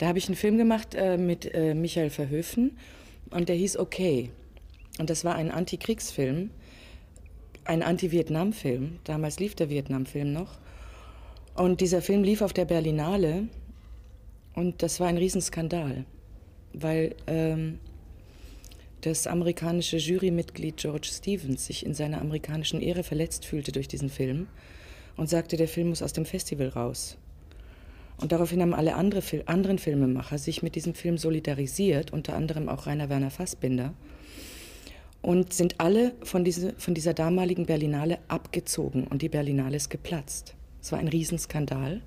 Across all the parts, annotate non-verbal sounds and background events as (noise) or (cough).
Da habe ich einen Film gemacht äh, mit äh, Michael Verhöfen und der hieß Okay. Und das war ein Antikriegsfilm, ein Anti-Vietnam-Film. Damals lief der Vietnam-Film noch. Und dieser Film lief auf der Berlinale und das war ein Riesenskandal, weil ähm, das amerikanische Jurymitglied George Stevens sich in seiner amerikanischen Ehre verletzt fühlte durch diesen Film und sagte, der Film muss aus dem Festival raus. Und daraufhin haben alle andere, anderen Filmemacher sich mit diesem Film solidarisiert, unter anderem auch Rainer Werner Fassbinder, und sind alle von, diese, von dieser damaligen Berlinale abgezogen und die Berlinale ist geplatzt. Es war ein Riesenskandal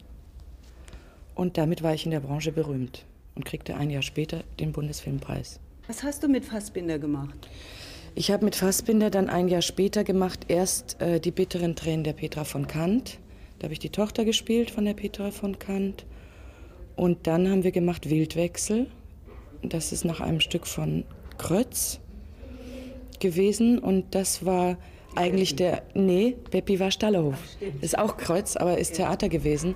und damit war ich in der Branche berühmt und kriegte ein Jahr später den Bundesfilmpreis. Was hast du mit Fassbinder gemacht? Ich habe mit Fassbinder dann ein Jahr später gemacht, erst äh, die bitteren Tränen der Petra von Kant. Da habe ich die Tochter gespielt von der Petra von Kant. Und dann haben wir gemacht Wildwechsel. Das ist nach einem Stück von Krötz gewesen. Und das war eigentlich der. Nee, Beppi war Stallerhof. Ist auch Kreuz, aber ist Theater gewesen.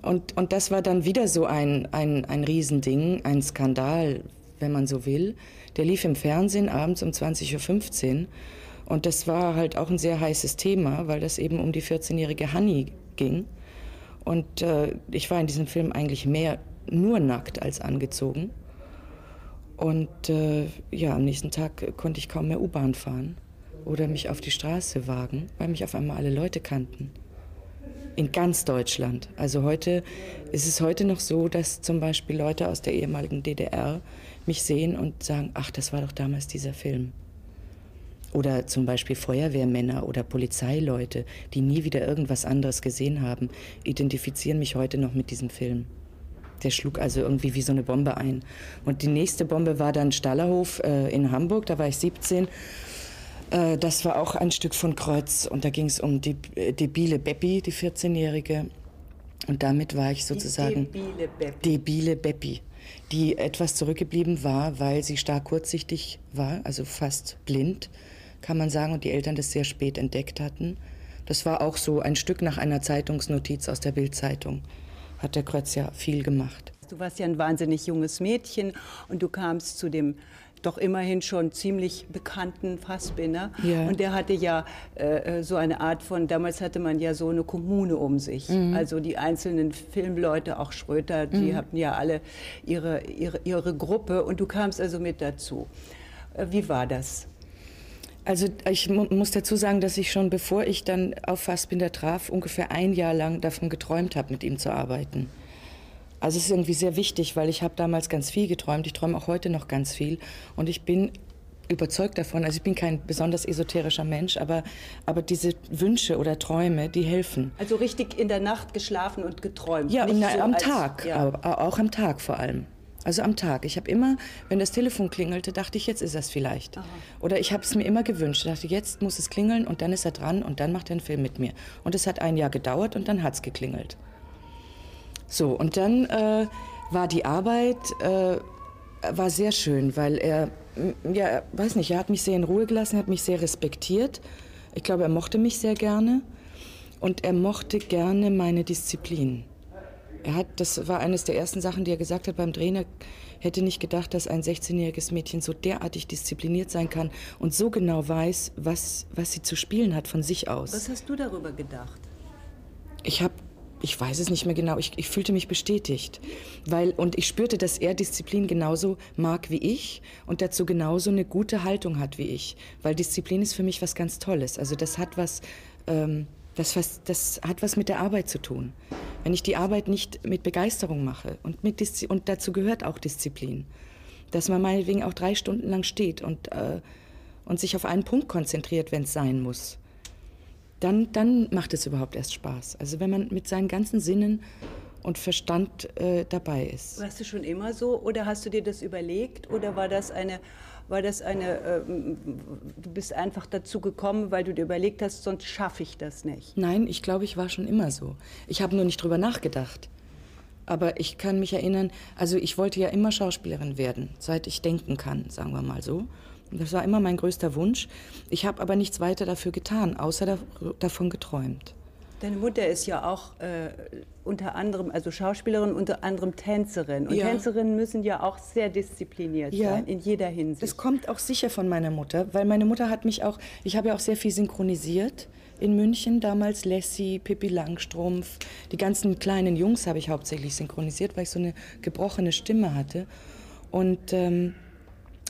Und, und das war dann wieder so ein, ein, ein Riesending, ein Skandal, wenn man so will. Der lief im Fernsehen abends um 20.15 Uhr. Und das war halt auch ein sehr heißes Thema, weil das eben um die 14-jährige Hanni ging. Und äh, ich war in diesem Film eigentlich mehr nur nackt als angezogen. Und äh, ja, am nächsten Tag konnte ich kaum mehr U-Bahn fahren oder mich auf die Straße wagen, weil mich auf einmal alle Leute kannten. In ganz Deutschland. Also heute ist es heute noch so, dass zum Beispiel Leute aus der ehemaligen DDR mich sehen und sagen, ach, das war doch damals dieser Film. Oder zum Beispiel Feuerwehrmänner oder Polizeileute, die nie wieder irgendwas anderes gesehen haben, identifizieren mich heute noch mit diesem Film. Der schlug also irgendwie wie so eine Bombe ein. Und die nächste Bombe war dann Stallerhof äh, in Hamburg, da war ich 17. Äh, das war auch ein Stück von Kreuz und da ging es um die äh, debile Beppi, die 14-Jährige. Und damit war ich sozusagen die debile Beppi. debile Beppi, die etwas zurückgeblieben war, weil sie stark kurzsichtig war, also fast blind, kann man sagen, und die Eltern das sehr spät entdeckt hatten. Das war auch so ein Stück nach einer Zeitungsnotiz aus der Bildzeitung. Hat der Kreuz ja viel gemacht. Du warst ja ein wahnsinnig junges Mädchen und du kamst zu dem doch immerhin schon ziemlich bekannten Fassbinder. Ja. Und der hatte ja äh, so eine Art von, damals hatte man ja so eine Kommune um sich. Mhm. Also die einzelnen Filmleute, auch Schröter, die mhm. hatten ja alle ihre, ihre, ihre Gruppe und du kamst also mit dazu. Äh, wie war das? Also ich mu muss dazu sagen, dass ich schon bevor ich dann auf Fassbinder traf, ungefähr ein Jahr lang davon geträumt habe, mit ihm zu arbeiten. Also es ist irgendwie sehr wichtig, weil ich habe damals ganz viel geträumt. Ich träume auch heute noch ganz viel. Und ich bin überzeugt davon, also ich bin kein besonders esoterischer Mensch, aber, aber diese Wünsche oder Träume, die helfen. Also richtig in der Nacht geschlafen und geträumt? Ja, na, so am als, Tag, ja. auch am Tag vor allem. Also am Tag. Ich habe immer, wenn das Telefon klingelte, dachte ich, jetzt ist das vielleicht. Aha. Oder ich habe es mir immer gewünscht. Ich dachte, jetzt muss es klingeln und dann ist er dran und dann macht er einen Film mit mir. Und es hat ein Jahr gedauert und dann hat es geklingelt. So, und dann äh, war die Arbeit äh, war sehr schön, weil er, ja, weiß nicht, er hat mich sehr in Ruhe gelassen, er hat mich sehr respektiert. Ich glaube, er mochte mich sehr gerne und er mochte gerne meine Disziplin. Er hat, das war eines der ersten Sachen, die er gesagt hat beim Drehen. Er hätte nicht gedacht, dass ein 16-jähriges Mädchen so derartig diszipliniert sein kann und so genau weiß, was, was sie zu spielen hat von sich aus. Was hast du darüber gedacht? Ich habe ich weiß es nicht mehr genau, ich, ich, fühlte mich bestätigt. Weil, und ich spürte, dass er Disziplin genauso mag wie ich und dazu genauso eine gute Haltung hat wie ich. Weil Disziplin ist für mich was ganz Tolles. Also das hat was, ähm, das, was, das hat was mit der Arbeit zu tun. Wenn ich die Arbeit nicht mit Begeisterung mache und, mit Diszi und dazu gehört auch Disziplin. Dass man meinetwegen auch drei Stunden lang steht und, äh, und sich auf einen Punkt konzentriert, wenn es sein muss dann, dann macht es überhaupt erst Spaß. Also wenn man mit seinen ganzen Sinnen und Verstand äh, dabei ist. Warst du schon immer so oder hast du dir das überlegt oder war das eine, war das eine, äh, du bist einfach dazu gekommen, weil du dir überlegt hast, sonst schaffe ich das nicht? Nein, ich glaube, ich war schon immer so. Ich habe nur nicht drüber nachgedacht. Aber ich kann mich erinnern, also ich wollte ja immer Schauspielerin werden, seit ich denken kann, sagen wir mal so. Das war immer mein größter Wunsch. Ich habe aber nichts weiter dafür getan, außer da, davon geträumt. Deine Mutter ist ja auch äh, unter anderem, also Schauspielerin, unter anderem Tänzerin. Und ja. Tänzerinnen müssen ja auch sehr diszipliniert ja. sein, in jeder Hinsicht. Das kommt auch sicher von meiner Mutter, weil meine Mutter hat mich auch, ich habe ja auch sehr viel synchronisiert in München damals, Lassie, Pippi Langstrumpf. Die ganzen kleinen Jungs habe ich hauptsächlich synchronisiert, weil ich so eine gebrochene Stimme hatte. Und, ähm,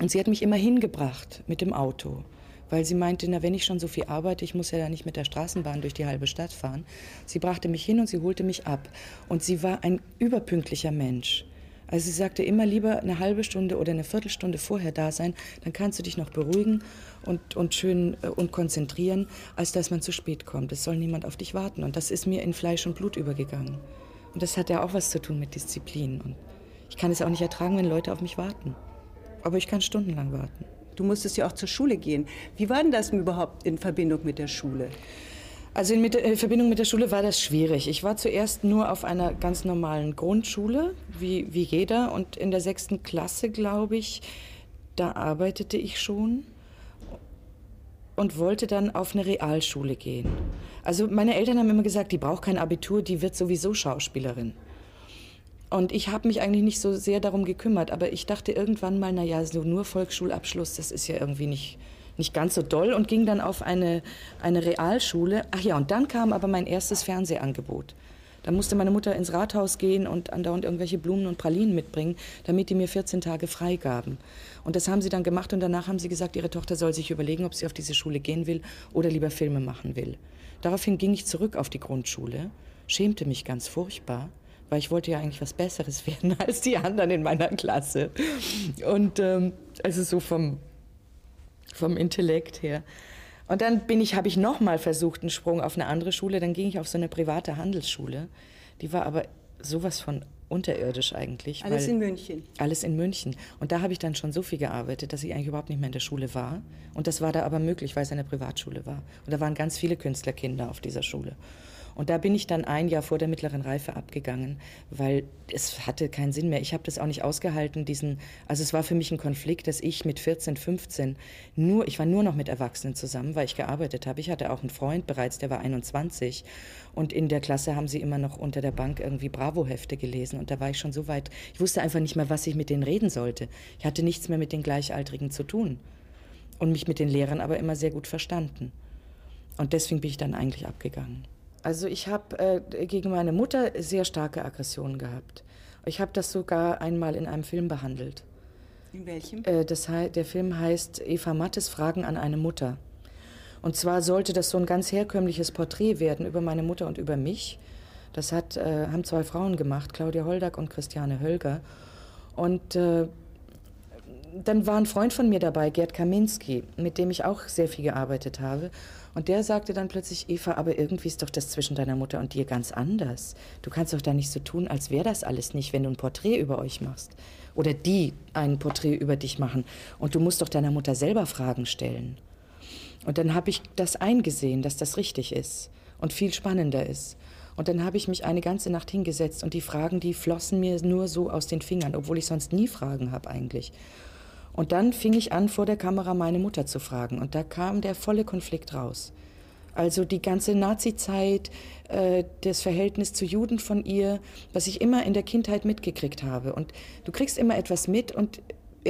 und sie hat mich immer hingebracht mit dem Auto weil sie meinte, na, wenn ich schon so viel arbeite, ich muss ja da nicht mit der Straßenbahn durch die halbe Stadt fahren. Sie brachte mich hin und sie holte mich ab. Und sie war ein überpünktlicher Mensch. Also sie sagte immer lieber eine halbe Stunde oder eine Viertelstunde vorher da sein, dann kannst du dich noch beruhigen und, und schön äh, und konzentrieren, als dass man zu spät kommt. Es soll niemand auf dich warten. Und das ist mir in Fleisch und Blut übergegangen. Und das hat ja auch was zu tun mit Disziplin. Und ich kann es auch nicht ertragen, wenn Leute auf mich warten. Aber ich kann stundenlang warten. Du musstest ja auch zur Schule gehen. Wie war denn das überhaupt in Verbindung mit der Schule? Also in, äh, Verbindung mit der Schule war das schwierig. Ich war zuerst nur auf einer ganz normalen Grundschule, wie, wie jeder. Und in der sechsten Klasse, glaube ich, da arbeitete ich schon und wollte dann auf eine Realschule gehen. Also meine Eltern haben immer gesagt, die braucht kein Abitur, die wird sowieso Schauspielerin. Und ich habe mich eigentlich nicht so sehr darum gekümmert, aber ich dachte irgendwann mal, naja, so nur Volksschulabschluss, das ist ja irgendwie nicht, nicht ganz so doll und ging dann auf eine, eine Realschule. Ach ja, und dann kam aber mein erstes Fernsehangebot. Da musste meine Mutter ins Rathaus gehen und andauernd irgendwelche Blumen und Pralinen mitbringen, damit die mir 14 Tage frei gaben. Und das haben sie dann gemacht und danach haben sie gesagt, ihre Tochter soll sich überlegen, ob sie auf diese Schule gehen will oder lieber Filme machen will. Daraufhin ging ich zurück auf die Grundschule, schämte mich ganz furchtbar weil ich wollte ja eigentlich was Besseres (laughs) werden als die anderen in meiner Klasse. Und ähm, also so vom, vom Intellekt her. Und dann bin ich, habe ich noch mal versucht, einen Sprung auf eine andere Schule. Dann ging ich auf so eine private Handelsschule. Die war aber sowas von unterirdisch eigentlich. Alles in München. Alles in München. Und da habe ich dann schon so viel gearbeitet, dass ich eigentlich überhaupt nicht mehr in der Schule war. Und das war da aber möglich, weil es eine Privatschule war. Und da waren ganz viele Künstlerkinder auf dieser Schule. Und da bin ich dann ein Jahr vor der mittleren Reife abgegangen, weil es hatte keinen Sinn mehr. Ich habe das auch nicht ausgehalten, diesen, also es war für mich ein Konflikt, dass ich mit 14, 15 nur, ich war nur noch mit Erwachsenen zusammen, weil ich gearbeitet habe. Ich hatte auch einen Freund bereits, der war 21 und in der Klasse haben sie immer noch unter der Bank irgendwie Bravo-Hefte gelesen und da war ich schon so weit, ich wusste einfach nicht mehr, was ich mit denen reden sollte. Ich hatte nichts mehr mit den Gleichaltrigen zu tun und mich mit den Lehrern aber immer sehr gut verstanden. Und deswegen bin ich dann eigentlich abgegangen. Also ich habe äh, gegen meine Mutter sehr starke Aggressionen gehabt. Ich habe das sogar einmal in einem Film behandelt. In welchem? Äh, das, der Film heißt Eva Mattes Fragen an eine Mutter. Und zwar sollte das so ein ganz herkömmliches Porträt werden über meine Mutter und über mich. Das hat, äh, haben zwei Frauen gemacht, Claudia Holdack und Christiane Hölger. Und äh, dann war ein Freund von mir dabei, Gerd Kaminski, mit dem ich auch sehr viel gearbeitet habe. Und der sagte dann plötzlich, Eva, aber irgendwie ist doch das zwischen deiner Mutter und dir ganz anders. Du kannst doch da nicht so tun, als wäre das alles nicht, wenn du ein Porträt über euch machst. Oder die ein Porträt über dich machen. Und du musst doch deiner Mutter selber Fragen stellen. Und dann habe ich das eingesehen, dass das richtig ist und viel spannender ist. Und dann habe ich mich eine ganze Nacht hingesetzt und die Fragen, die flossen mir nur so aus den Fingern, obwohl ich sonst nie Fragen habe eigentlich. Und dann fing ich an, vor der Kamera meine Mutter zu fragen. Und da kam der volle Konflikt raus. Also die ganze Nazi-Zeit, äh, das Verhältnis zu Juden von ihr, was ich immer in der Kindheit mitgekriegt habe. Und du kriegst immer etwas mit und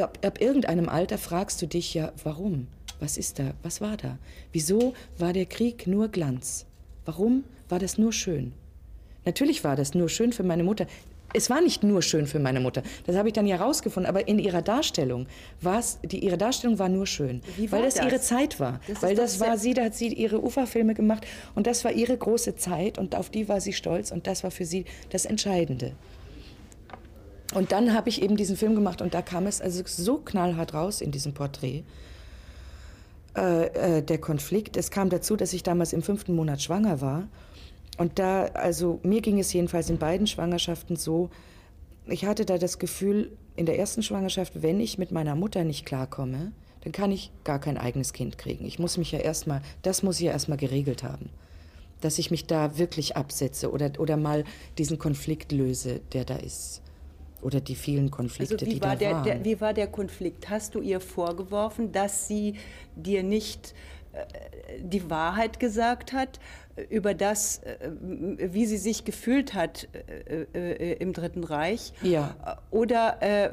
ab, ab irgendeinem Alter fragst du dich ja, warum? Was ist da? Was war da? Wieso war der Krieg nur Glanz? Warum war das nur schön? Natürlich war das nur schön für meine Mutter es war nicht nur schön für meine Mutter. Das habe ich dann ja rausgefunden. Aber in ihrer Darstellung war es, die, ihre Darstellung war nur schön. weil das, das, ihre Zeit war. Das weil das war sie, da hat sie ihre Uferfilme gemacht. Und das war ihre große Zeit. Und auf die war sie stolz. Und das war für sie das Entscheidende. Und dann habe ich eben diesen Film gemacht. Und da kam es also so knallhart raus in diesem Porträt. Äh, äh, der Konflikt. Es kam dazu, dass ich damals im fünften Monat schwanger war. Und da, also mir ging es jedenfalls in beiden Schwangerschaften so, ich hatte da das Gefühl, in der ersten Schwangerschaft, wenn ich mit meiner Mutter nicht klarkomme, dann kann ich gar kein eigenes Kind kriegen. Ich muss mich ja erstmal, das muss ich ja erstmal geregelt haben. Dass ich mich da wirklich absetze oder, oder mal diesen Konflikt löse, der da ist. Oder die vielen Konflikte, also die da der, waren. Der, wie war der Konflikt? Hast du ihr vorgeworfen, dass sie dir nicht die Wahrheit gesagt hat über das, wie sie sich gefühlt hat im Dritten Reich? Ja. Oder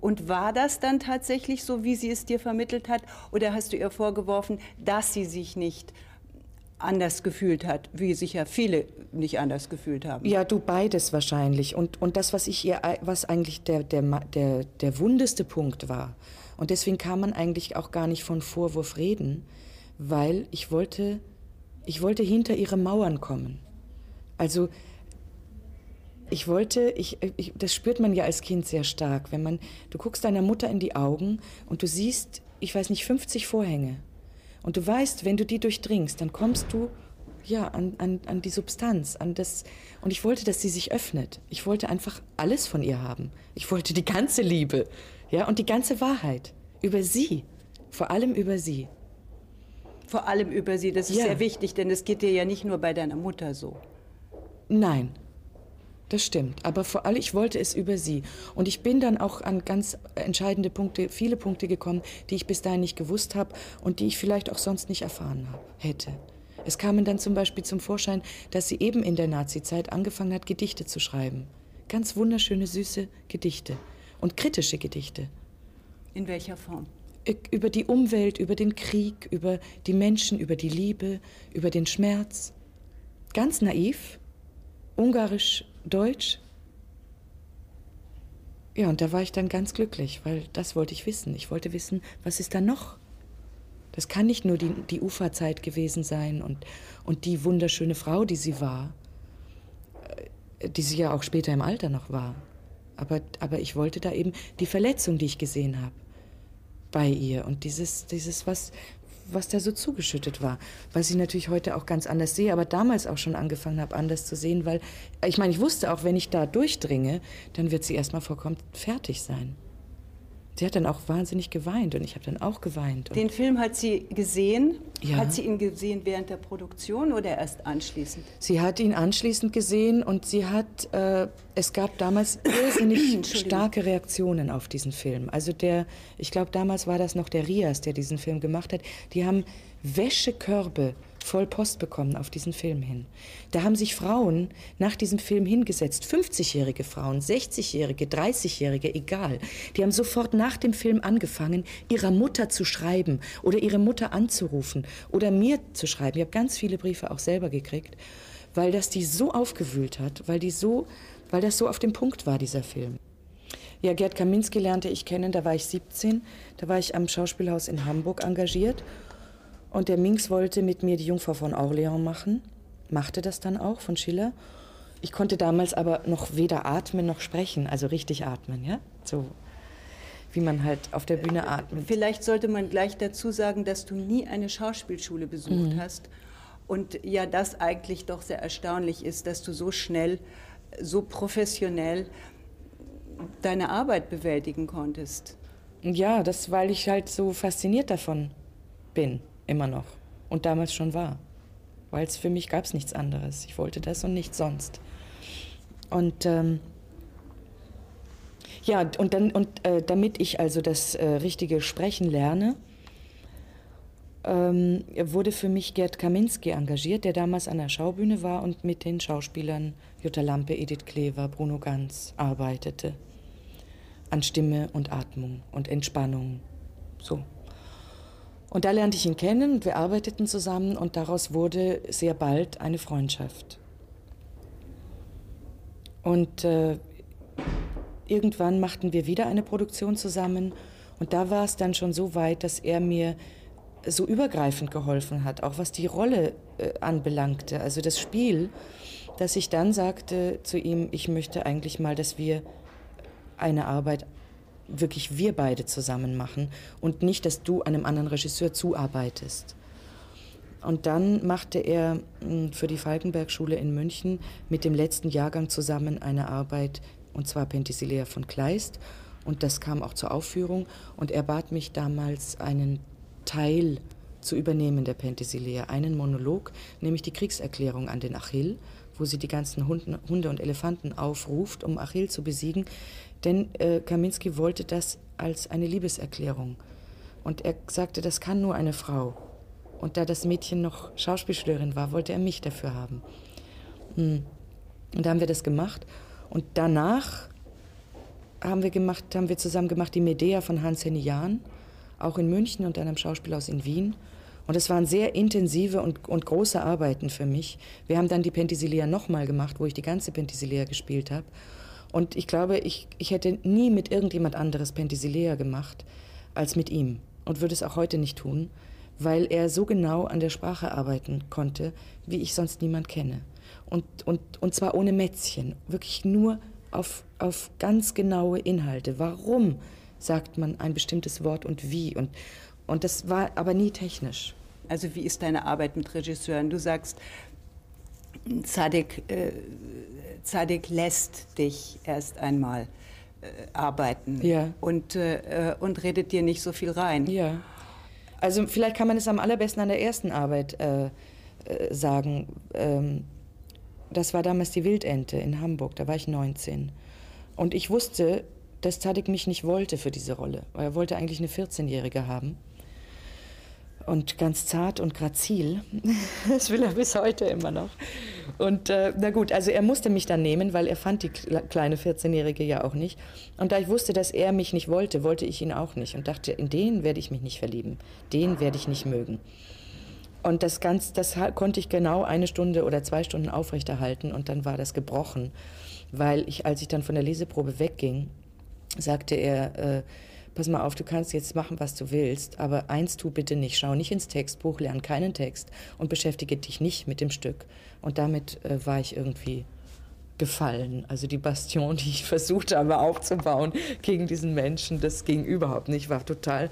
und war das dann tatsächlich so, wie sie es dir vermittelt hat? Oder hast du ihr vorgeworfen, dass sie sich nicht anders gefühlt hat, wie sicher viele nicht anders gefühlt haben. Ja, du beides wahrscheinlich. Und, und das, was ich ihr, was eigentlich der, der, der, der wundeste Punkt war. Und deswegen kann man eigentlich auch gar nicht von Vorwurf reden, weil ich wollte, ich wollte hinter ihre Mauern kommen. Also ich wollte, ich, ich, das spürt man ja als Kind sehr stark, wenn man, du guckst deiner Mutter in die Augen und du siehst, ich weiß nicht, 50 Vorhänge und du weißt, wenn du die durchdringst, dann kommst du ja an, an, an die Substanz, an das. Und ich wollte, dass sie sich öffnet. Ich wollte einfach alles von ihr haben. Ich wollte die ganze Liebe, ja, und die ganze Wahrheit über sie, vor allem über sie. Vor allem über sie, das ist ja. sehr wichtig, denn es geht dir ja nicht nur bei deiner Mutter so. Nein, das stimmt. Aber vor allem, ich wollte es über sie. Und ich bin dann auch an ganz entscheidende Punkte, viele Punkte gekommen, die ich bis dahin nicht gewusst habe und die ich vielleicht auch sonst nicht erfahren hab, hätte. Es kamen dann zum Beispiel zum Vorschein, dass sie eben in der Nazizeit angefangen hat, Gedichte zu schreiben. Ganz wunderschöne, süße Gedichte. Und kritische Gedichte. In welcher Form? Über die Umwelt, über den Krieg, über die Menschen, über die Liebe, über den Schmerz. Ganz naiv, ungarisch Deutsch. Ja, und da war ich dann ganz glücklich, weil das wollte ich wissen. Ich wollte wissen, was ist da noch? Das kann nicht nur die, die Uferzeit gewesen sein und, und die wunderschöne Frau, die sie war, äh, die sie ja auch später im Alter noch war. Aber, aber ich wollte da eben die Verletzung, die ich gesehen habe, bei ihr und dieses, dieses was, was da so zugeschüttet war. Was ich natürlich heute auch ganz anders sehe, aber damals auch schon angefangen habe, anders zu sehen, weil ich meine, ich wusste auch, wenn ich da durchdringe, dann wird sie erstmal vollkommen fertig sein. Sie hat dann auch wahnsinnig geweint und ich habe dann auch geweint. Den Film hat sie gesehen? Ja. Hat sie ihn gesehen während der Produktion oder erst anschließend? Sie hat ihn anschließend gesehen und sie hat, äh, es gab damals (coughs) irrsinnig starke Reaktionen auf diesen Film. Also der, ich glaube damals war das noch der Rias, der diesen Film gemacht hat. Die haben Wäschekörbe voll Post bekommen auf diesen Film hin. Da haben sich Frauen nach diesem Film hingesetzt, 50-jährige Frauen, 60-jährige, 30-jährige, egal. Die haben sofort nach dem Film angefangen, ihrer Mutter zu schreiben oder ihre Mutter anzurufen oder mir zu schreiben. Ich habe ganz viele Briefe auch selber gekriegt, weil das die so aufgewühlt hat, weil die so, weil das so auf dem Punkt war, dieser Film. Ja, Gerd Kaminski lernte ich kennen, da war ich 17. Da war ich am Schauspielhaus in Hamburg engagiert und der Minx wollte mit mir die Jungfrau von Orleans machen, machte das dann auch von Schiller. Ich konnte damals aber noch weder atmen noch sprechen, also richtig atmen, ja? So wie man halt auf der Bühne atmet. Vielleicht sollte man gleich dazu sagen, dass du nie eine Schauspielschule besucht mhm. hast. Und ja, das eigentlich doch sehr erstaunlich ist, dass du so schnell, so professionell deine Arbeit bewältigen konntest. Ja, das, weil ich halt so fasziniert davon bin. Immer noch. Und damals schon war. Weil es für mich gab es nichts anderes. Ich wollte das und nichts sonst. Und ähm, ja, und, dann, und äh, damit ich also das äh, richtige Sprechen lerne, ähm, wurde für mich Gerd Kaminski engagiert, der damals an der Schaubühne war und mit den Schauspielern Jutta Lampe, Edith Klever, Bruno Ganz arbeitete. An Stimme und Atmung und Entspannung. So. Und da lernte ich ihn kennen und wir arbeiteten zusammen und daraus wurde sehr bald eine Freundschaft. Und äh, irgendwann machten wir wieder eine Produktion zusammen und da war es dann schon so weit, dass er mir so übergreifend geholfen hat, auch was die Rolle äh, anbelangte, also das Spiel, dass ich dann sagte zu ihm, ich möchte eigentlich mal, dass wir eine Arbeit wirklich wir beide zusammen machen und nicht, dass du einem anderen Regisseur zuarbeitest. Und dann machte er hm, für die Falkenberg-Schule in München mit dem letzten Jahrgang zusammen eine Arbeit, und zwar Penthesilea von Kleist. Und das kam auch zur Aufführung. Und er bat mich damals, einen Teil zu übernehmen der Penthesilea, einen Monolog, nämlich die Kriegserklärung an den Achill, wo sie die ganzen Hunde und Elefanten aufruft, um Achill zu besiegen. Denn äh, Kaminski wollte das als eine Liebeserklärung. Und er sagte, das kann nur eine Frau. Und da das Mädchen noch Schauspielschülerin war, wollte er mich dafür haben. Hm. Und da haben wir das gemacht. Und danach haben wir, gemacht, haben wir zusammen gemacht die Medea von Hans-Henny Jahn, auch in München und am Schauspielhaus in Wien. Und es waren sehr intensive und, und große Arbeiten für mich. Wir haben dann die Penthesilea nochmal gemacht, wo ich die ganze Penthesilea gespielt habe. Und ich glaube, ich, ich hätte nie mit irgendjemand anderes Penthesilea gemacht als mit ihm und würde es auch heute nicht tun, weil er so genau an der Sprache arbeiten konnte, wie ich sonst niemand kenne. Und, und, und zwar ohne Mätzchen, wirklich nur auf, auf ganz genaue Inhalte. Warum sagt man ein bestimmtes Wort und wie? Und, und das war aber nie technisch. Also wie ist deine Arbeit mit Regisseuren? Du sagst, Zadek, äh, Zadek lässt dich erst einmal äh, arbeiten ja. und, äh, und redet dir nicht so viel rein. Ja. Also vielleicht kann man es am allerbesten an der ersten Arbeit äh, äh, sagen. Ähm, das war damals die Wildente in Hamburg, da war ich 19. Und ich wusste, dass Tadik mich nicht wollte für diese Rolle. Er wollte eigentlich eine 14-Jährige haben und ganz zart und grazil. (laughs) Das will er bis heute immer noch. Und äh, na gut, also er musste mich dann nehmen, weil er fand die kleine 14-Jährige ja auch nicht. Und da ich wusste, dass er mich nicht wollte, wollte ich ihn auch nicht und dachte, in den werde ich mich nicht verlieben. Den werde ich nicht mögen. Und das, ganz, das konnte ich genau eine Stunde oder zwei Stunden aufrechterhalten und dann war das gebrochen, weil ich, als ich dann von der Leseprobe wegging, sagte er, äh, pass mal auf, du kannst jetzt machen, was du willst, aber eins tu bitte nicht, schau nicht ins Textbuch, lern keinen Text und beschäftige dich nicht mit dem Stück. Und damit äh, war ich irgendwie gefallen. Also die Bastion, (laughs) die ich versucht habe aufzubauen gegen diesen Menschen, das ging überhaupt nicht. Ich war total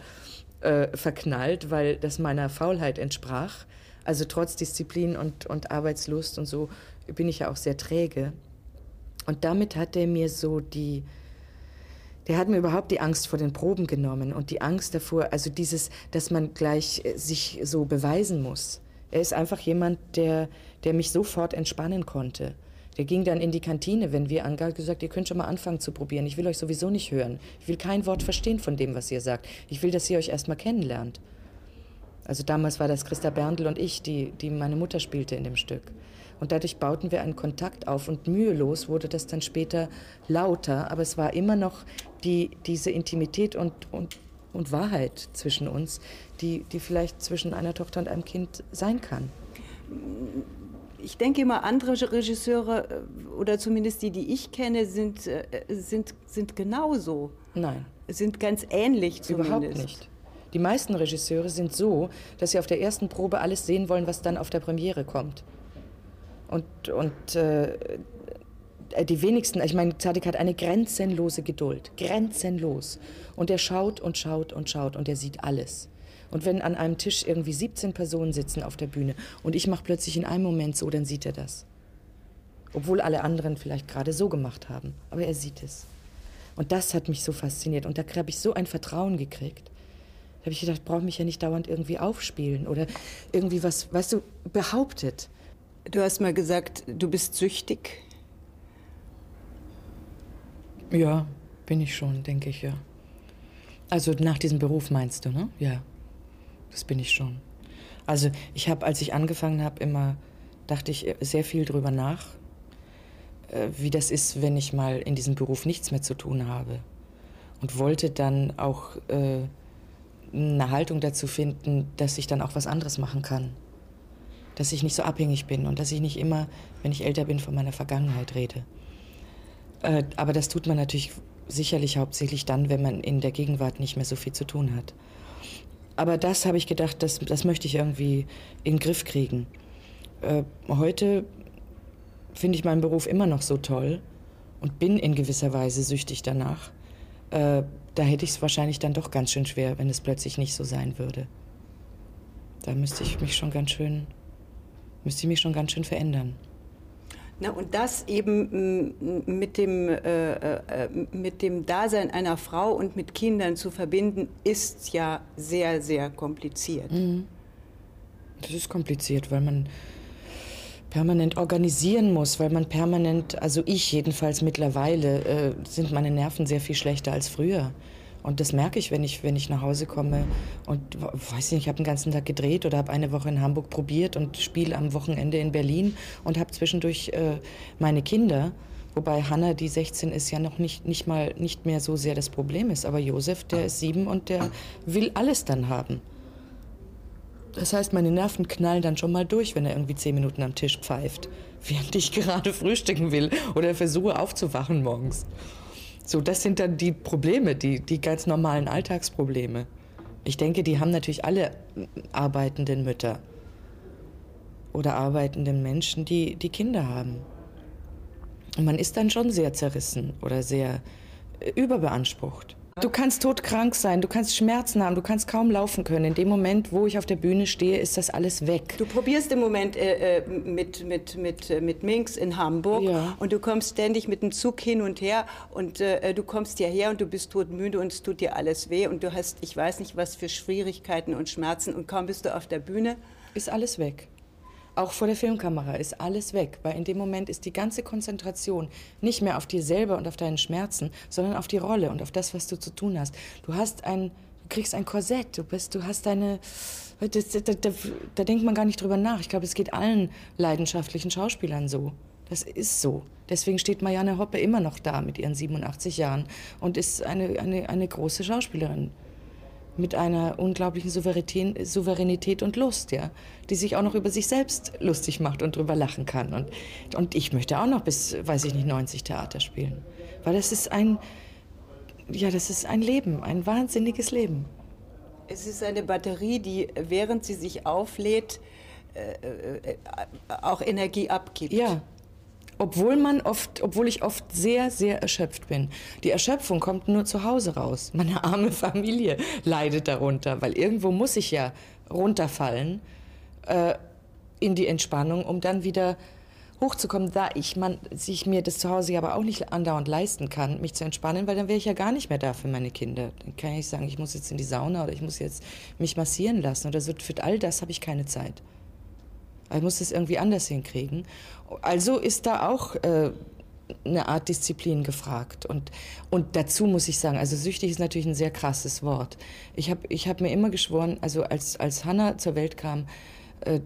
äh, verknallt, weil das meiner Faulheit entsprach. Also trotz Disziplin und, und Arbeitslust und so bin ich ja auch sehr träge. Und damit hat er mir so die, der hat mir überhaupt die Angst vor den Proben genommen und die Angst davor, also dieses, dass man gleich äh, sich so beweisen muss. Er ist einfach jemand, der, der mich sofort entspannen konnte. Der ging dann in die Kantine, wenn wir angaben, gesagt, ihr könnt schon mal anfangen zu probieren. Ich will euch sowieso nicht hören. Ich will kein Wort verstehen von dem, was ihr sagt. Ich will, dass ihr euch erst mal kennenlernt. Also damals war das Christa Berndl und ich, die, die meine Mutter spielte in dem Stück. Und dadurch bauten wir einen Kontakt auf und mühelos wurde das dann später lauter, aber es war immer noch die, diese Intimität und, und, und Wahrheit zwischen uns, die, die vielleicht zwischen einer Tochter und einem Kind sein kann. Ich denke immer, andere Regisseure äh, oder zumindest die, die ich kenne, sind, äh, sind, sind genauso. Nein. Sind ganz ähnlich zumindest. Überhaupt nicht. Die meisten Regisseure sind so, dass sie auf der ersten Probe alles sehen wollen, was dann auf der Premiere kommt. Und, und äh, die wenigsten, ich meine, Zadig hat eine grenzenlose Geduld, grenzenlos. Und er schaut und schaut und schaut und er sieht alles. Und wenn an einem Tisch irgendwie 17 Personen sitzen auf der Bühne und ich mache plötzlich in einem Moment so, dann sieht er das. Obwohl alle anderen vielleicht gerade so gemacht haben. Aber er sieht es. Und das hat mich so fasziniert. Und da habe ich so ein Vertrauen gekriegt. Da habe ich gedacht, brauche mich ja nicht dauernd irgendwie aufspielen oder irgendwie was, weißt du, behauptet. Du hast mal gesagt, du bist süchtig. Ja, bin ich schon, denke ich, ja. Also nach diesem Beruf meinst du, ne? Ja, das bin ich schon. Also ich habe, als ich angefangen habe, immer, dachte ich sehr viel drüber nach, äh, wie das ist, wenn ich mal in diesem Beruf nichts mehr zu tun habe. Und wollte dann auch äh, eine Haltung dazu finden, dass ich dann auch was anderes machen kann dass ich nicht so abhängig bin und dass ich nicht immer, wenn ich älter bin, von meiner Vergangenheit rede. Äh, aber das tut man natürlich sicherlich hauptsächlich dann, wenn man in der Gegenwart nicht mehr so viel zu tun hat. Aber das habe ich gedacht, das, das möchte ich irgendwie in den Griff kriegen. Äh, heute finde ich meinen Beruf immer noch so toll und bin in gewisser Weise süchtig danach. Äh, da hätte ich es wahrscheinlich dann doch ganz schön schwer, wenn es plötzlich nicht so sein würde. Da müsste ich mich schon ganz schön müsste ich mich schon ganz schön verändern. Na, und das eben mm, mit dem, äh, äh, mit dem Dasein einer Frau und mit Kindern zu verbinden, ist ja sehr, sehr kompliziert. Mhm. Das ist kompliziert, weil man permanent organisieren muss, weil man permanent, also ich jedenfalls mittlerweile, äh, sind meine Nerven sehr viel schlechter als früher. Und das merke ich, wenn ich, wenn ich nach Hause komme und weiß nicht, ich habe den ganzen Tag gedreht oder habe eine Woche in Hamburg probiert und spiele am Wochenende in Berlin und habe zwischendurch äh, meine Kinder. Wobei Hanna, die 16 ist, ja noch nicht, nicht mal nicht mehr so sehr das Problem ist. Aber Josef, der ist sieben und der will alles dann haben. Das heißt, meine Nerven knallen dann schon mal durch, wenn er irgendwie zehn Minuten am Tisch pfeift, (laughs) während ich gerade frühstücken will oder versuche aufzuwachen morgens. So, das sind dann die Probleme, die, die ganz normalen Alltagsprobleme. Ich denke, die haben natürlich alle arbeitenden Mütter oder arbeitenden Menschen, die, die Kinder haben. Und man ist dann schon sehr zerrissen oder sehr äh, überbeansprucht. Du kannst todkrank sein, du kannst Schmerzen haben, du kannst kaum laufen können. In dem Moment, wo ich auf der Bühne stehe, ist das alles weg. Du probierst im Moment äh, äh mit, mit, mit, äh, mit Minx in Hamburg ja. und du kommst ständig mit dem Zug hin und her und äh, du kommst hierher und du bist todmüde und es tut dir alles weh und du hast, ich weiß nicht, was für Schwierigkeiten und Schmerzen und kaum bist du auf der Bühne. Ist alles weg. Auch vor der Filmkamera ist alles weg, weil in dem Moment ist die ganze Konzentration nicht mehr auf dir selber und auf deinen Schmerzen, sondern auf die Rolle und auf das, was du zu tun hast. Du hast ein, du kriegst ein Korsett, du bist, du hast deine, da, da, da, da denkt man gar nicht drüber nach. Ich glaube, es geht allen leidenschaftlichen Schauspielern so. Das ist so. Deswegen steht Marianne Hoppe immer noch da mit ihren 87 Jahren und ist eine, eine, eine große Schauspielerin mit einer unglaublichen Souveränität und Lust, ja, die sich auch noch über sich selbst lustig macht und drüber lachen kann. Und, und ich möchte auch noch bis, weiß ich nicht, 90 Theater spielen. Weil das ist ein, ja, das ist ein Leben, ein wahnsinniges Leben. Es ist eine Batterie, die, während sie sich auflädt, äh, äh, äh auch Energie abgibt. Ja, obwohl man oft, obwohl ich oft sehr, sehr erschöpft bin. Die Erschöpfung kommt nur zu Hause raus. Meine (laughs) arme Familie leidet darunter, weil irgendwo muss ich ja runterfallen äh, in die Entspannung, um dann wieder hochzukommen, da ich man sich mir das zu Hause aber auch nicht andauernd leisten kann, mich zu entspannen, weil dann wäre ich ja gar nicht mehr da für meine Kinder. Dann kann ich sagen, ich muss jetzt in die Sauna oder ich muss jetzt mich massieren lassen oder so. Für all das habe ich keine Zeit. Ich muss das irgendwie anders hinkriegen. Also ist da auch äh, eine Art Disziplin gefragt. Und, und dazu muss ich sagen, also süchtig ist natürlich ein sehr krasses Wort. Ich habe ich hab mir immer geschworen, also als, als Hannah zur Welt kam, äh,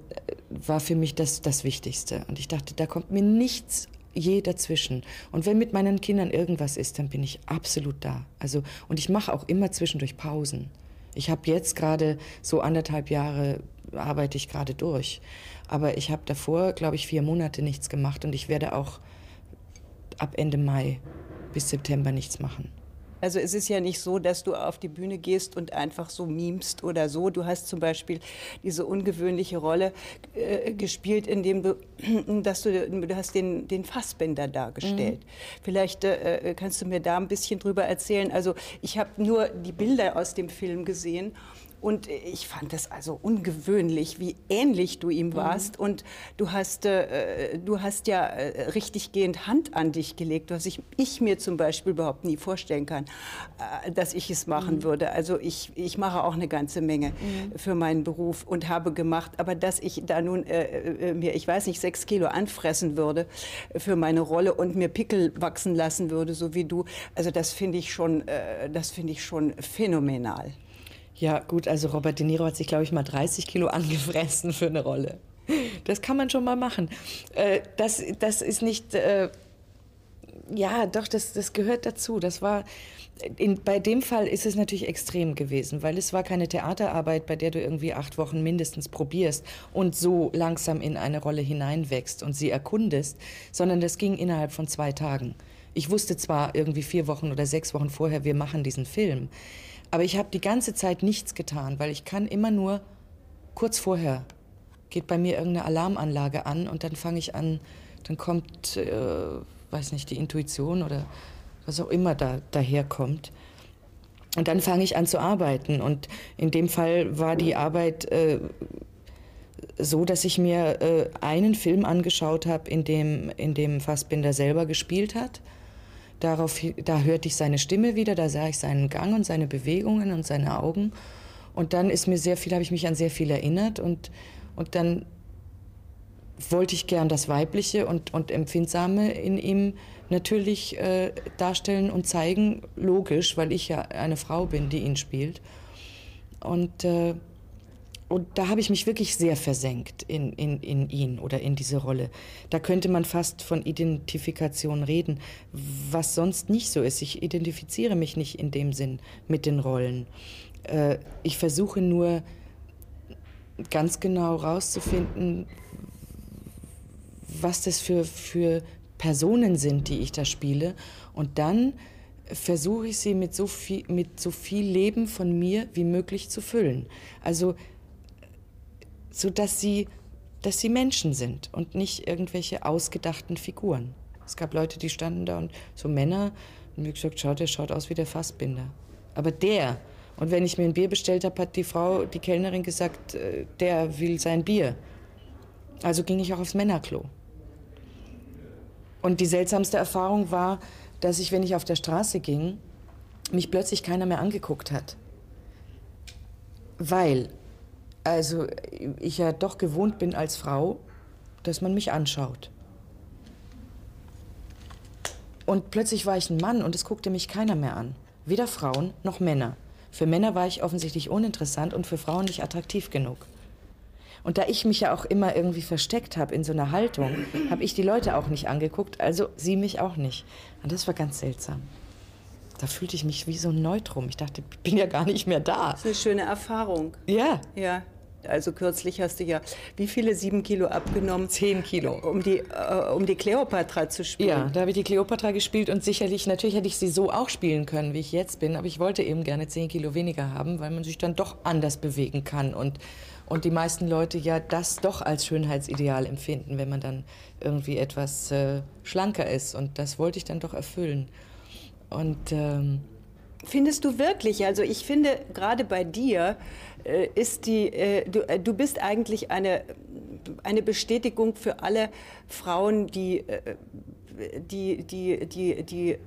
war für mich das das Wichtigste. Und ich dachte, da kommt mir nichts je dazwischen. Und wenn mit meinen Kindern irgendwas ist, dann bin ich absolut da. Also, und ich mache auch immer zwischendurch Pausen. Ich habe jetzt gerade so anderthalb Jahre arbeite ich gerade durch. Aber ich habe davor, glaube ich, vier Monate nichts gemacht und ich werde auch ab Ende Mai bis September nichts machen. Also es ist ja nicht so, dass du auf die Bühne gehst und einfach so mimst oder so. Du hast zum Beispiel diese ungewöhnliche Rolle äh, gespielt, indem du, (clears throat) dass du, du hast den, den Fassbänder dargestellt. Mhm. Vielleicht äh, kannst du mir da ein bisschen drüber erzählen. Also ich habe nur die Bilder aus dem Film gesehen und ich fand das also ungewöhnlich, wie ähnlich du ihm mhm. warst. Mhm. Und du hast, äh, du hast ja äh, richtig gehend Hand an dich gelegt, was ich, ich mir zum Beispiel überhaupt nie vorstellen kann, äh, dass ich es machen mhm. würde. Also ich, ich mache auch eine ganze Menge mhm. für meinen Beruf und habe gemacht. Aber dass ich da nun äh, äh, mir, ich weiß nicht, sechs Kilo anfressen würde für meine Rolle und mir Pickel wachsen lassen würde, so wie du, also das finde ich schon, äh, das finde ich schon phänomenal. Ja, gut, also Robert De Niro hat sich, glaube ich, mal 30 Kilo (laughs) angefressen für eine Rolle. Das kann man schon mal machen. Äh, das, das ist nicht. Äh, ja, doch, das, das gehört dazu. Das war. In, bei dem Fall ist es natürlich extrem gewesen, weil es war keine Theaterarbeit, bei der du irgendwie acht Wochen mindestens probierst und so langsam in eine Rolle hineinwächst und sie erkundest, sondern das ging innerhalb von zwei Tagen. Ich wusste zwar irgendwie vier Wochen oder sechs Wochen vorher, wir machen diesen Film. Aber ich habe die ganze Zeit nichts getan, weil ich kann immer nur kurz vorher geht bei mir irgendeine Alarmanlage an und dann fange ich an, dann kommt, äh, weiß nicht, die Intuition oder was auch immer da daherkommt. Und dann fange ich an zu arbeiten. Und in dem Fall war die Arbeit äh, so, dass ich mir äh, einen Film angeschaut habe, in dem, in dem Fassbinder selber gespielt hat Darauf, da hörte ich seine Stimme wieder, da sah ich seinen Gang und seine Bewegungen und seine Augen. Und dann ist mir sehr viel, habe ich mich an sehr viel erinnert und, und dann wollte ich gern das Weibliche und, und Empfindsame in ihm natürlich äh, darstellen und zeigen, logisch, weil ich ja eine Frau bin, die ihn spielt. Und, äh, und da habe ich mich wirklich sehr versenkt in, in, in ihn oder in diese Rolle. Da könnte man fast von Identifikation reden, was sonst nicht so ist. Ich identifiziere mich nicht in dem Sinn mit den Rollen. Äh, ich versuche nur ganz genau rauszufinden, was das für, für Personen sind, die ich da spiele. Und dann versuche ich sie mit so, viel, mit so viel Leben von mir wie möglich zu füllen. Also, so dass sie, dass sie Menschen sind und nicht irgendwelche ausgedachten Figuren. Es gab Leute, die standen da und so Männer und mir gesagt, schaut, der schaut aus wie der Fassbinder. Aber der, und wenn ich mir ein Bier bestellt habe, hat die Frau, die Kellnerin gesagt, äh, der will sein Bier. Also ging ich auch aufs Männerklo. Und die seltsamste Erfahrung war, dass ich, wenn ich auf der Straße ging, mich plötzlich keiner mehr angeguckt hat. Weil, also ich ja doch gewohnt bin als Frau, dass man mich anschaut. Und plötzlich war ich ein Mann und es guckte mich keiner mehr an. Weder Frauen noch Männer. Für Männer war ich offensichtlich uninteressant und für Frauen nicht attraktiv genug. Und da ich mich ja auch immer irgendwie versteckt habe in so einer Haltung, habe ich die Leute auch nicht angeguckt, also sie mich auch nicht. Und das war ganz seltsam. Da fühlte ich mich wie so ein Neutrum. Ich dachte, ich bin ja gar nicht mehr da. Das ist eine schöne Erfahrung. Ja. Ja. Also kürzlich hast du ja wie viele sieben Kilo abgenommen? Zehn Kilo. Um die, äh, um die Kleopatra zu spielen. Ja, da habe ich die Kleopatra gespielt und sicherlich, natürlich hätte ich sie so auch spielen können, wie ich jetzt bin, aber ich wollte eben gerne zehn Kilo weniger haben, weil man sich dann doch anders bewegen kann und und die meisten Leute ja das doch als Schönheitsideal empfinden, wenn man dann irgendwie etwas äh, schlanker ist. Und das wollte ich dann doch erfüllen. Und ähm, Findest du wirklich? Also ich finde gerade bei dir äh, ist die, äh, du, äh, du bist eigentlich eine, eine Bestätigung für alle Frauen, die äh, die, die, die, die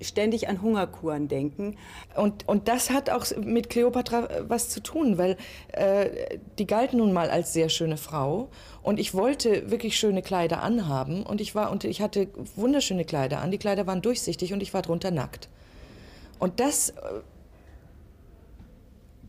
ständig an Hungerkuren denken. Und, und das hat auch mit Kleopatra was zu tun, weil äh, die galt nun mal als sehr schöne Frau und ich wollte wirklich schöne Kleider anhaben und ich war und ich hatte wunderschöne Kleider an. Die Kleider waren durchsichtig und ich war drunter nackt. Und das äh,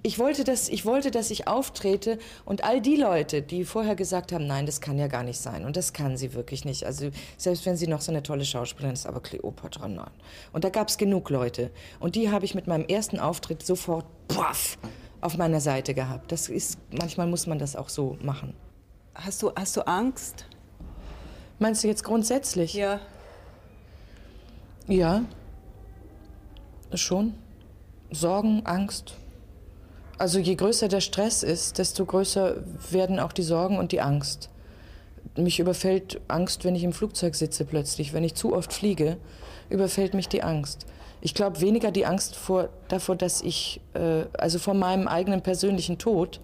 ich wollte, dass, ich wollte, dass ich auftrete und all die Leute, die vorher gesagt haben, nein, das kann ja gar nicht sein und das kann sie wirklich nicht. Also selbst wenn sie noch so eine tolle Schauspielerin ist, aber Cleopatra, nein. Und da gab es genug Leute und die habe ich mit meinem ersten Auftritt sofort puff, auf meiner Seite gehabt. Das ist, manchmal muss man das auch so machen. Hast du, hast du Angst? Meinst du jetzt grundsätzlich? Ja. Ja. Schon. Sorgen, Angst. Also je größer der Stress ist, desto größer werden auch die Sorgen und die Angst. Mich überfällt Angst, wenn ich im Flugzeug sitze plötzlich. Wenn ich zu oft fliege, überfällt mich die Angst. Ich glaube weniger die Angst vor, davor, dass ich, äh, also vor meinem eigenen persönlichen Tod,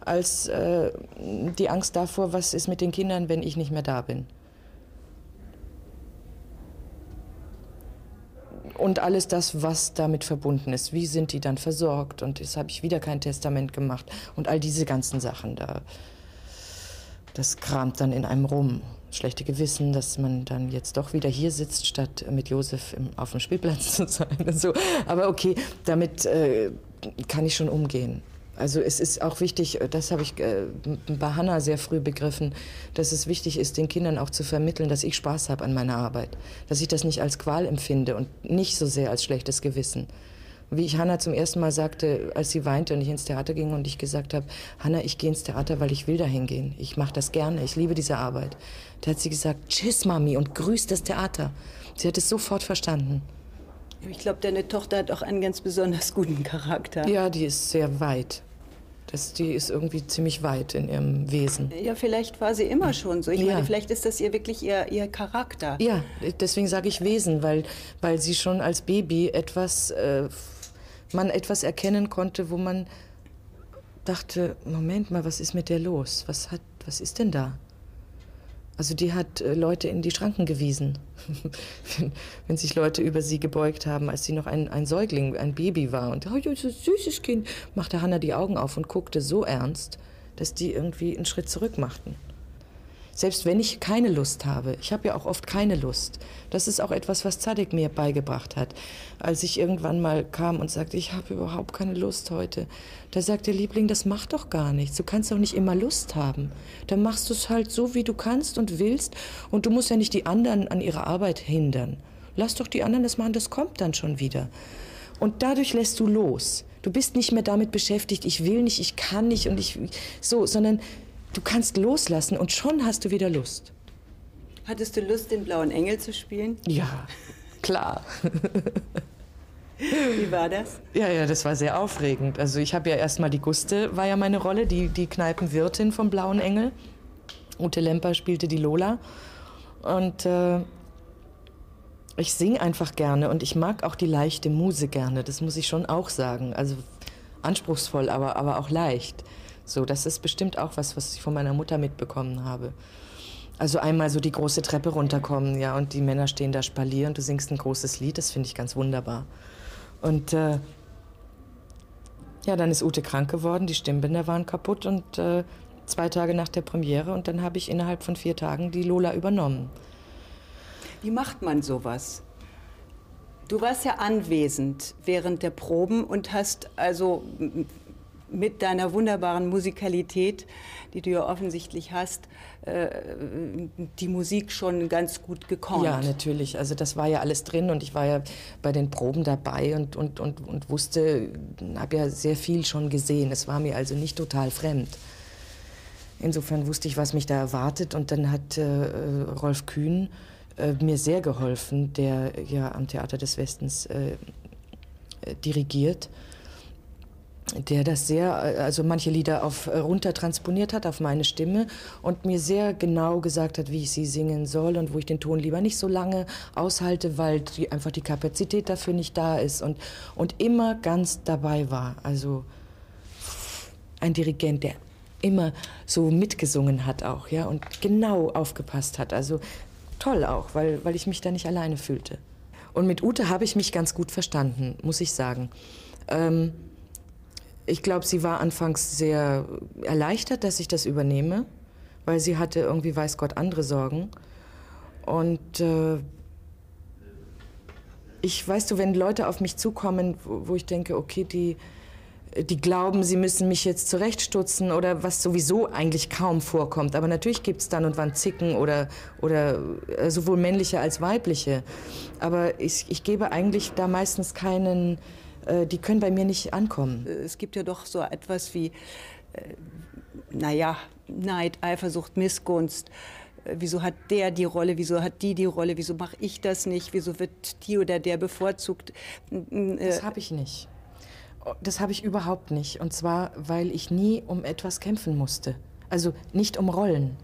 als äh, die Angst davor, was ist mit den Kindern, wenn ich nicht mehr da bin. Und alles das, was damit verbunden ist. Wie sind die dann versorgt? Und jetzt habe ich wieder kein Testament gemacht und all diese ganzen Sachen da. Das kramt dann in einem rum. Schlechte Gewissen, dass man dann jetzt doch wieder hier sitzt, statt mit Josef im, auf dem Spielplatz (laughs) zu sein. so. Aber okay, damit äh, kann ich schon umgehen. Also es ist auch wichtig, äh, das habe ich äh, bei Hanna sehr früh begriffen, dass es wichtig ist, den Kindern auch zu vermitteln, dass ich Spaß habe an meiner Arbeit. Dass ich das nicht als Qual empfinde und nicht so sehr als schlechtes Gewissen. Wie ich Hanna zum ersten Mal sagte, als sie weinte und ich ins Theater ging und ich gesagt habe, Hanna, ich gehe ins Theater, weil ich will dahin gehen. Ich mache das gerne, ich liebe diese Arbeit. Da hat sie gesagt, tschüss Mami und grüßt das Theater. Sie hat es sofort verstanden. Ich glaube, deine Tochter hat auch einen ganz besonders guten Charakter. Ja, die ist sehr weit. Das, die ist irgendwie ziemlich weit in ihrem Wesen. Ja, vielleicht war sie immer schon so. Ich ja. meine, vielleicht ist das ihr wirklich ihr, ihr Charakter. Ja, deswegen sage ich Wesen, weil, weil sie schon als Baby etwas, äh, man etwas erkennen konnte, wo man dachte, Moment mal, was ist mit der los? Was, hat, was ist denn da? Also die hat äh, Leute in die Schranken gewiesen, (laughs) wenn, wenn, sich Leute über sie gebeugt haben, als sie noch ein, ein Säugling, ein Baby war. Und oh, ein süßes Kind, machte Hannah die Augen auf und guckte so ernst, dass die irgendwie einen Schritt zurück machten. Selbst wenn ich keine Lust habe. Ich habe ja auch oft keine Lust. Das ist auch etwas, was Zadek mir beigebracht hat. Als ich irgendwann mal kam und sagte, ich habe überhaupt keine Lust heute. Da sagt der Liebling, das macht doch gar nichts. Du kannst doch nicht immer Lust haben. Dann machst du es halt so, wie du kannst und willst. Und du musst ja nicht die anderen an ihrer Arbeit hindern. Lass doch die anderen das machen, das kommt dann schon wieder. Und dadurch lässt du los. Du bist nicht mehr damit beschäftigt, ich will nicht, ich kann nicht und ich so, sondern Du kannst loslassen und schon hast du wieder Lust. Hattest du Lust, den blauen Engel zu spielen? Ja, klar. Wie war das? Ja, ja, das war sehr aufregend. Also ich habe ja erstmal die Guste, war ja meine Rolle, die, die Kneipenwirtin vom Blauen Engel. Ute Lemper spielte die Lola. Und äh, ich singe einfach gerne und ich mag auch die leichte Muse gerne. Das muss ich schon auch sagen. Also anspruchsvoll, aber, aber auch leicht. So, das ist bestimmt auch was, was ich von meiner Mutter mitbekommen habe. Also einmal so die große Treppe runterkommen, ja, und die Männer stehen da Spalier und du singst ein großes Lied, das finde ich ganz wunderbar. Und äh, ja, dann ist Ute krank geworden, die Stimmbänder waren kaputt und äh, zwei Tage nach der Premiere und dann habe ich innerhalb von vier Tagen die Lola übernommen. Wie macht man sowas? Du warst ja anwesend während der Proben und hast also mit deiner wunderbaren Musikalität, die du ja offensichtlich hast, äh, die Musik schon ganz gut gekommen. Ja, natürlich. Also das war ja alles drin und ich war ja bei den Proben dabei und, und, und, und wusste, habe ja sehr viel schon gesehen. Es war mir also nicht total fremd. Insofern wusste ich, was mich da erwartet und dann hat äh, Rolf Kühn äh, mir sehr geholfen, der ja am Theater des Westens äh, dirigiert der das sehr, also manche Lieder auf äh, runter transponiert hat auf meine Stimme und mir sehr genau gesagt hat, wie ich sie singen soll und wo ich den Ton lieber nicht so lange aushalte, weil die, einfach die Kapazität dafür nicht da ist und, und immer ganz dabei war. Also ein Dirigent, der immer so mitgesungen hat auch, ja, und genau aufgepasst hat. Also toll auch, weil, weil ich mich da nicht alleine fühlte. Und mit Ute habe ich mich ganz gut verstanden, muss ich sagen. Ähm, ich glaube, sie war anfangs sehr erleichtert, dass ich das übernehme, weil sie hatte irgendwie, weiß Gott, andere Sorgen. Und äh, ich, weißt du, wenn Leute auf mich zukommen, wo, wo ich denke, okay, die, die glauben, sie müssen mich jetzt zurechtstutzen oder was sowieso eigentlich kaum vorkommt. Aber natürlich gibt es dann und wann Zicken oder, oder äh, sowohl männliche als weibliche. Aber ich, ich gebe eigentlich da meistens keinen die können bei mir nicht ankommen. Äh, es gibt ja doch so etwas wie, äh, naja, Neid, Eifersucht, Missgunst. Wieso hat der die Rolle? Wieso hat die die Rolle? Wieso mache ich das nicht? Wieso wird die oder der bevorzugt? Das habe ich nicht. Das habe ich überhaupt nicht. Und zwar, weil ich nie um etwas kämpfen musste. Also nicht um Rollen.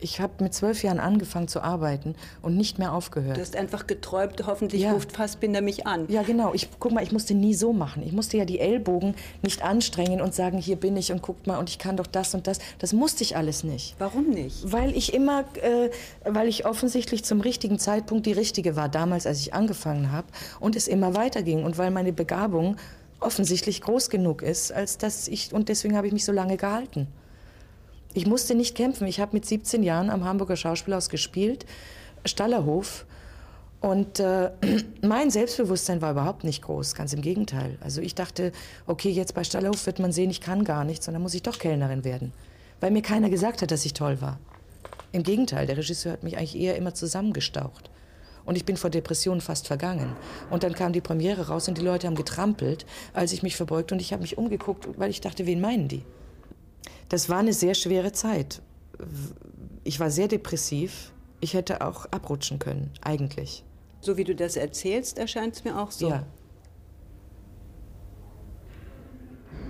Ich habe mit zwölf Jahren angefangen zu arbeiten und nicht mehr aufgehört. Du hast einfach geträumt, hoffentlich ja. ruft Fassbinder mich an. Ja, genau. Ich, guck mal, ich musste nie so machen. Ich musste ja die Ellbogen nicht anstrengen und sagen, hier bin ich und guckt mal und ich kann doch das und das. Das musste ich alles nicht. Warum nicht? Weil ich immer, äh, weil ich offensichtlich zum richtigen Zeitpunkt die Richtige war, damals, als ich angefangen habe und es immer weiterging und weil meine Begabung offensichtlich groß genug ist, als dass ich, und deswegen habe ich mich so lange gehalten. Ich musste nicht kämpfen. Ich habe mit 17 Jahren am Hamburger Schauspielhaus gespielt, Stallerhof. Und äh, (clears throat) mein Selbstbewusstsein war überhaupt nicht groß, ganz im Gegenteil. Also ich dachte, okay, jetzt bei Stallerhof wird man sehen, ich kann gar nichts, dann muss ich doch Kellnerin werden. Weil mir keiner gesagt hat, dass ich toll war. Im Gegenteil, der Regisseur hat mich eigentlich eher immer zusammengestaucht. Und ich bin vor Depressionen fast vergangen. Und dann kam die Premiere raus und die Leute haben getrampelt, als ich mich verbeugt und ich habe mich umgeguckt, weil ich dachte, wen meinen die? Das war eine sehr schwere Zeit. Ich war sehr depressiv. Ich hätte auch abrutschen können, eigentlich. So wie du das erzählst, erscheint es mir auch so. Ja.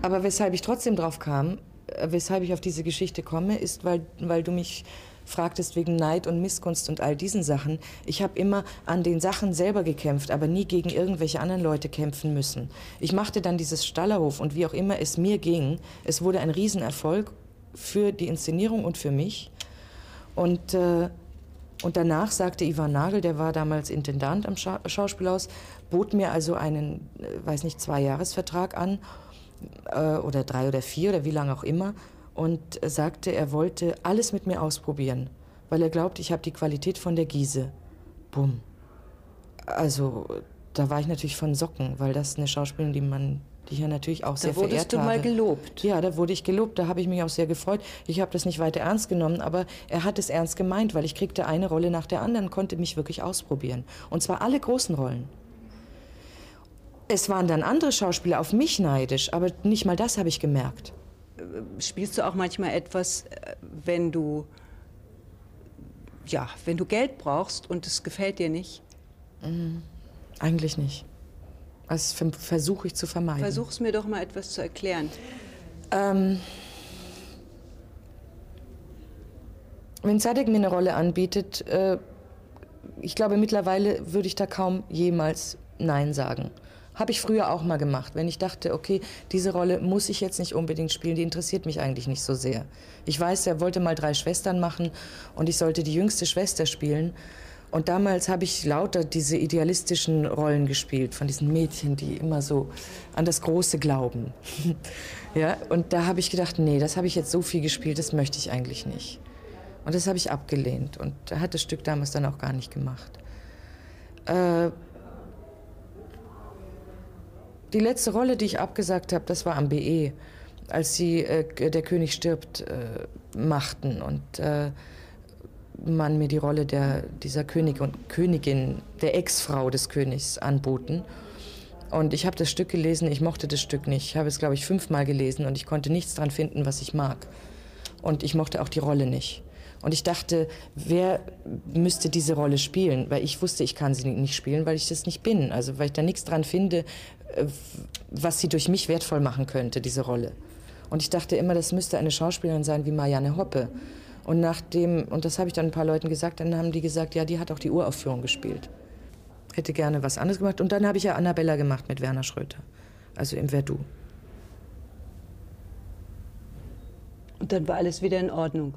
Aber weshalb ich trotzdem drauf kam, äh, weshalb ich auf diese Geschichte komme, ist, weil, weil du mich fragtest wegen Neid und Missgunst und all diesen Sachen. Ich habe immer an den Sachen selber gekämpft, aber nie gegen irgendwelche anderen Leute kämpfen müssen. Ich machte dann dieses Stallerhof und wie auch immer es mir ging, es wurde ein Riesenerfolg für die Inszenierung und für mich. Und, äh, und danach sagte Ivan Nagel, der war damals Intendant am Scha Schauspielhaus, bot mir also einen, äh, weiß nicht, Zwei-Jahres-Vertrag an äh, oder drei oder vier oder wie lange auch immer und sagte, er wollte alles mit mir ausprobieren. weil er glaubt, ich habe die Qualität von der Giese. Bumm. Also, da war ich natürlich von Socken, weil das eine Schauspielerin, die man die ich ja natürlich auch sehr verehrt habe. Da wurdest du mal gelobt. Ja, da wurde ich gelobt, da habe ich mich auch sehr gefreut. Ich habe das nicht weiter ernst genommen, aber er hat es ernst gemeint, weil ich kriegte eine Rolle nach der anderen, konnte mich wirklich ausprobieren. Und zwar alle großen Rollen. Es waren dann andere Schauspieler auf mich neidisch, aber nicht mal das habe ich gemerkt. Spielst du auch manchmal etwas, äh, wenn du ja, wenn du Geld brauchst und es gefällt dir nicht? Mhm. Eigentlich nicht. Das versuche ich zu vermeiden. Versuch es mir doch mal etwas zu erklären. Ähm, wenn Zadek mir eine Rolle anbietet, äh, ich glaube, mittlerweile würde ich da kaum jemals Nein sagen. Habe ich früher auch mal gemacht, wenn ich dachte, okay, diese Rolle muss ich jetzt nicht unbedingt spielen, die interessiert mich eigentlich nicht so sehr. Ich weiß, er wollte mal drei Schwestern machen und ich sollte die jüngste Schwester spielen. Und damals habe ich lauter diese idealistischen Rollen gespielt, von diesen Mädchen, die immer so an das Große glauben. (laughs) ja, und da habe ich gedacht, nee, das habe ich jetzt so viel gespielt, das möchte ich eigentlich nicht. Und das habe ich abgelehnt. Und hat das Stück damals dann auch gar nicht gemacht. Äh, die letzte Rolle, die ich abgesagt habe, das war am BE, als sie äh, Der König stirbt äh, machten und äh, man mir die Rolle der, dieser König und Königin, der Ex-Frau des Königs anboten. Und ich habe das Stück gelesen, ich mochte das Stück nicht. Ich habe es, glaube ich, fünfmal gelesen und ich konnte nichts dran finden, was ich mag. Und ich mochte auch die Rolle nicht. Und ich dachte, wer müsste diese Rolle spielen? Weil ich wusste, ich kann sie nicht spielen, weil ich das nicht bin. Also weil ich da nichts dran finde, äh, was sie durch mich wertvoll machen könnte, diese Rolle. Und ich dachte immer, das müsste eine Schauspielerin sein wie Marianne Hoppe. Und nachdem, und das habe ich dann ein paar Leuten gesagt, dann haben die gesagt, ja, die hat auch die Uraufführung gespielt. Hätte gerne was anderes gemacht. Und dann habe ich ja Annabella gemacht mit Werner Schröter. Also im Verdu. Und dann war alles wieder in Ordnung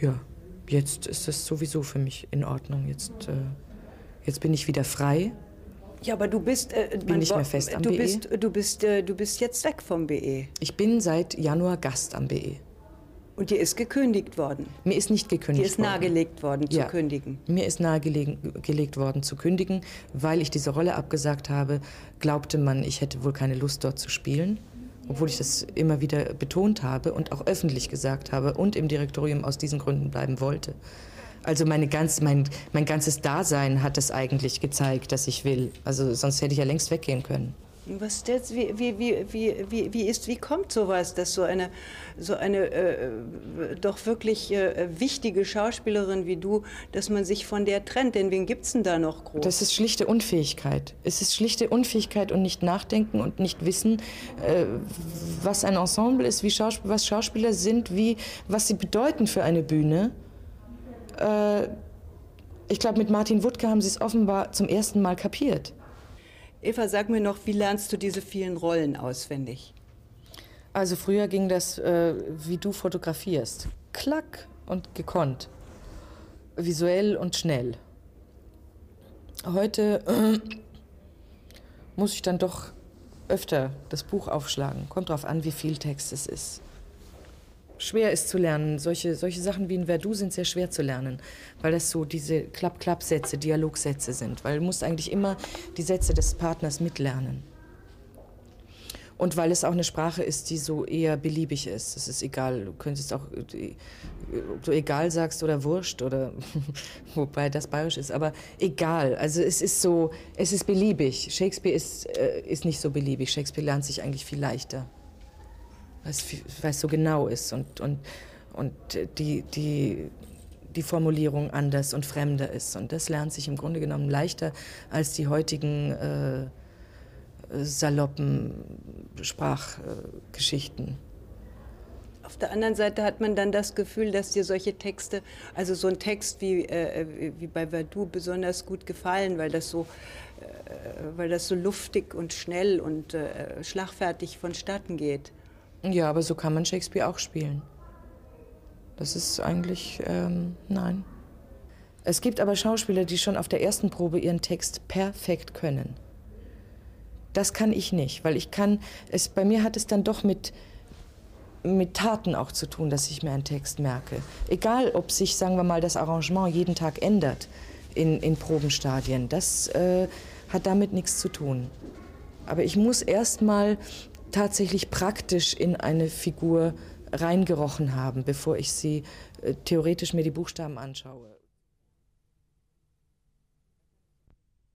ja, jetzt ist es sowieso für mich in Ordnung. Jetzt, äh, jetzt bin ich wieder frei. Ja, aber du bist äh, bin nicht mehr fest am du BE. Bist, du bist äh, du bist jetzt weg vom BE. Ich bin seit Januar Gast am BE. Und dir ist gekündigt worden? Mir ist nicht gekündigt worden. Dir ist nahegelegt worden zu ja, kündigen? Mir ist nahegelegt worden zu kündigen, weil ich diese Rolle abgesagt habe. Glaubte man, ich hätte wohl keine Lust dort zu spielen obwohl ich das immer wieder betont habe und auch öffentlich gesagt habe und im Direktorium aus diesen Gründen bleiben wollte. Also meine ganz, mein, mein ganzes Dasein hat es eigentlich gezeigt, dass ich will. Also sonst hätte ich ja längst weggehen können. Was jetzt, wie, wie, wie, wie, wie, ist, wie kommt sowas, dass so eine, so eine äh, doch wirklich äh, wichtige Schauspielerin wie du, dass man sich von der trennt? Denn wen gibt es denn da noch groß? Das ist schlichte Unfähigkeit. Es ist schlichte Unfähigkeit und nicht nachdenken und nicht wissen, äh, was ein Ensemble ist, wie Schausp was Schauspieler sind, wie, was sie bedeuten für eine Bühne. Äh, ich glaube, mit Martin Wuttke haben sie es offenbar zum ersten Mal kapiert. Eva, sag mir noch, wie lernst du diese vielen Rollen auswendig? Also früher ging das, äh, wie du fotografierst. Klack und gekonnt. Visuell und schnell. Heute äh, muss ich dann doch öfter das Buch aufschlagen. Kommt darauf an, wie viel Text es ist schwer ist zu lernen. Solche, solche Sachen wie in Verdu sind sehr schwer zu lernen, weil das so diese Klapp-Klapp-Sätze, Dialogsätze sind. Weil du musst eigentlich immer die Sätze des Partners mitlernen. Und weil es auch eine Sprache ist, die so eher beliebig ist. Es ist egal, du könntest auch, ob du egal sagst oder wurscht oder, (laughs) wobei das bayerisch ist, aber egal. Also es ist so, es ist beliebig. Shakespeare ist, äh, ist nicht so beliebig. Shakespeare lernt sich eigentlich viel leichter weil es so genau ist und, und, und die, die, die Formulierung anders und fremder ist. Und das lernt sich im Grunde genommen leichter als die heutigen äh, saloppen Sprachgeschichten. Auf der anderen Seite hat man dann das Gefühl, dass dir solche Texte, also so ein Text wie, äh, wie bei Verdu besonders gut gefallen, weil das so, äh, weil das so luftig und schnell und äh, schlagfertig vonstatten geht. Ja, aber so kann man Shakespeare auch spielen. Das ist eigentlich, ähm, nein. Es gibt aber Schauspieler, die schon auf der ersten Probe ihren Text perfekt können. Das kann ich nicht, weil ich kann, es, bei mir hat es dann doch mit, mit Taten auch zu tun, dass ich mir einen Text merke. Egal, ob sich, sagen wir mal, das Arrangement jeden Tag ändert in, in Probenstadien, das äh, hat damit nichts zu tun. Aber ich muss erst mal tatsächlich praktisch in eine Figur reingerochen haben, bevor ich sie äh, theoretisch mir die Buchstaben anschaue.